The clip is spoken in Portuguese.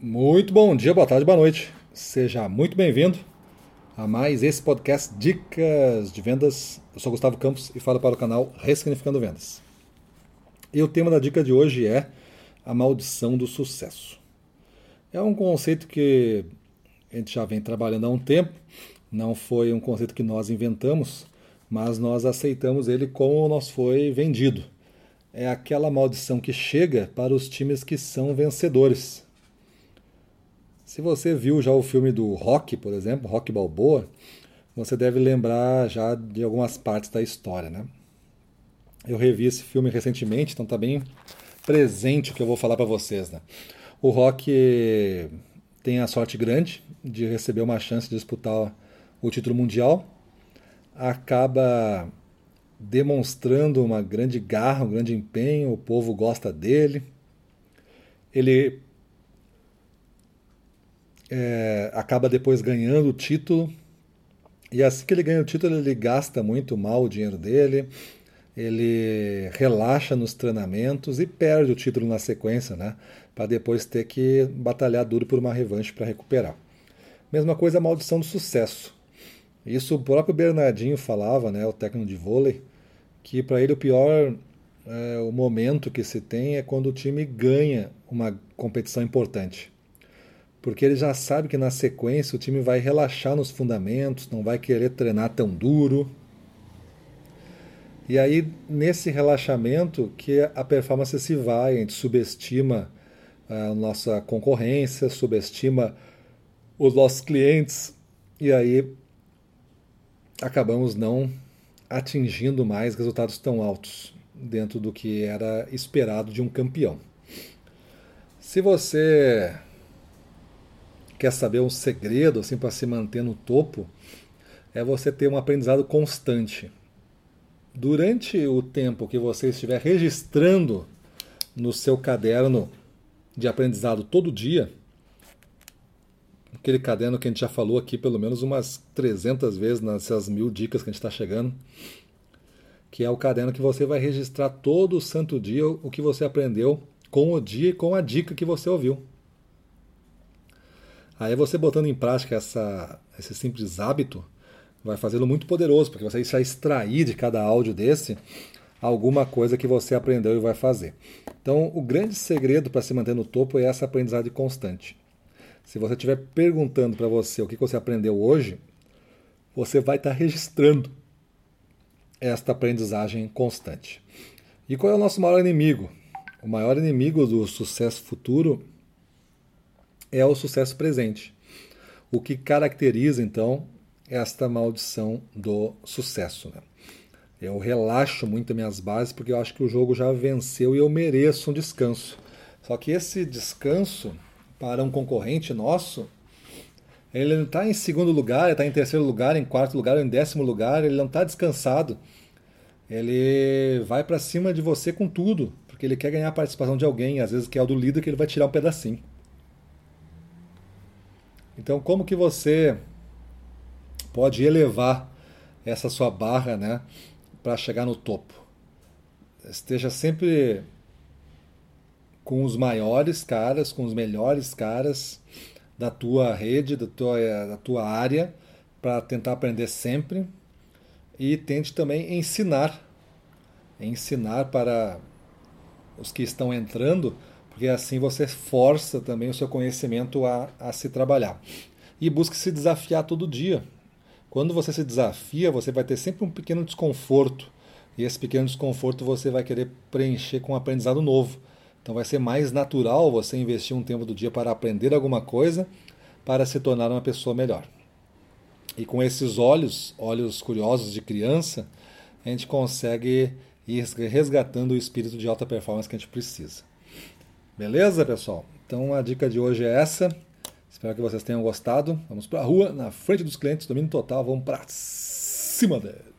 Muito bom dia, boa tarde, boa noite. Seja muito bem-vindo a mais esse podcast Dicas de Vendas. Eu sou Gustavo Campos e falo para o canal Ressignificando Vendas. E o tema da dica de hoje é a maldição do sucesso. É um conceito que a gente já vem trabalhando há um tempo, não foi um conceito que nós inventamos, mas nós aceitamos ele como nos foi vendido. É aquela maldição que chega para os times que são vencedores se você viu já o filme do Rock, por exemplo, Rock Balboa, você deve lembrar já de algumas partes da história, né? Eu revi esse filme recentemente, então tá bem presente o que eu vou falar para vocês, né? O Rock tem a sorte grande de receber uma chance de disputar o título mundial, acaba demonstrando uma grande garra, um grande empenho, o povo gosta dele. Ele é, acaba depois ganhando o título. E assim que ele ganha o título, ele gasta muito mal o dinheiro dele, ele relaxa nos treinamentos e perde o título na sequência, né? Para depois ter que batalhar duro por uma revanche para recuperar. Mesma coisa a maldição do sucesso. Isso o próprio Bernardinho falava, né, o técnico de vôlei, que para ele o pior é, o momento que se tem é quando o time ganha uma competição importante porque ele já sabe que na sequência o time vai relaxar nos fundamentos, não vai querer treinar tão duro. E aí, nesse relaxamento, que a performance se vai, a gente subestima a nossa concorrência, subestima os nossos clientes, e aí acabamos não atingindo mais resultados tão altos dentro do que era esperado de um campeão. Se você quer saber um segredo assim para se manter no topo, é você ter um aprendizado constante. Durante o tempo que você estiver registrando no seu caderno de aprendizado todo dia, aquele caderno que a gente já falou aqui pelo menos umas 300 vezes nessas mil dicas que a gente está chegando, que é o caderno que você vai registrar todo santo dia o que você aprendeu com o dia e com a dica que você ouviu. Aí você botando em prática essa, esse simples hábito vai fazê-lo muito poderoso, porque você vai extrair de cada áudio desse alguma coisa que você aprendeu e vai fazer. Então, o grande segredo para se manter no topo é essa aprendizagem constante. Se você estiver perguntando para você o que você aprendeu hoje, você vai estar tá registrando esta aprendizagem constante. E qual é o nosso maior inimigo? O maior inimigo do sucesso futuro é o sucesso presente. O que caracteriza, então, esta maldição do sucesso. Né? Eu relaxo muito as minhas bases porque eu acho que o jogo já venceu e eu mereço um descanso. Só que esse descanso, para um concorrente nosso, ele não está em segundo lugar, ele está em terceiro lugar, em quarto lugar, em décimo lugar, ele não está descansado. Ele vai para cima de você com tudo, porque ele quer ganhar a participação de alguém, às vezes que é o do líder que ele vai tirar um pedacinho. Então, como que você pode elevar essa sua barra, né, para chegar no topo? Esteja sempre com os maiores caras, com os melhores caras da tua rede, da tua, da tua área, para tentar aprender sempre e tente também ensinar, ensinar para os que estão entrando porque assim você força também o seu conhecimento a, a se trabalhar. E busque se desafiar todo dia. Quando você se desafia, você vai ter sempre um pequeno desconforto. E esse pequeno desconforto você vai querer preencher com um aprendizado novo. Então vai ser mais natural você investir um tempo do dia para aprender alguma coisa, para se tornar uma pessoa melhor. E com esses olhos, olhos curiosos de criança, a gente consegue ir resgatando o espírito de alta performance que a gente precisa. Beleza, pessoal? Então a dica de hoje é essa. Espero que vocês tenham gostado. Vamos para a rua, na frente dos clientes, domínio total, vamos para cima deles.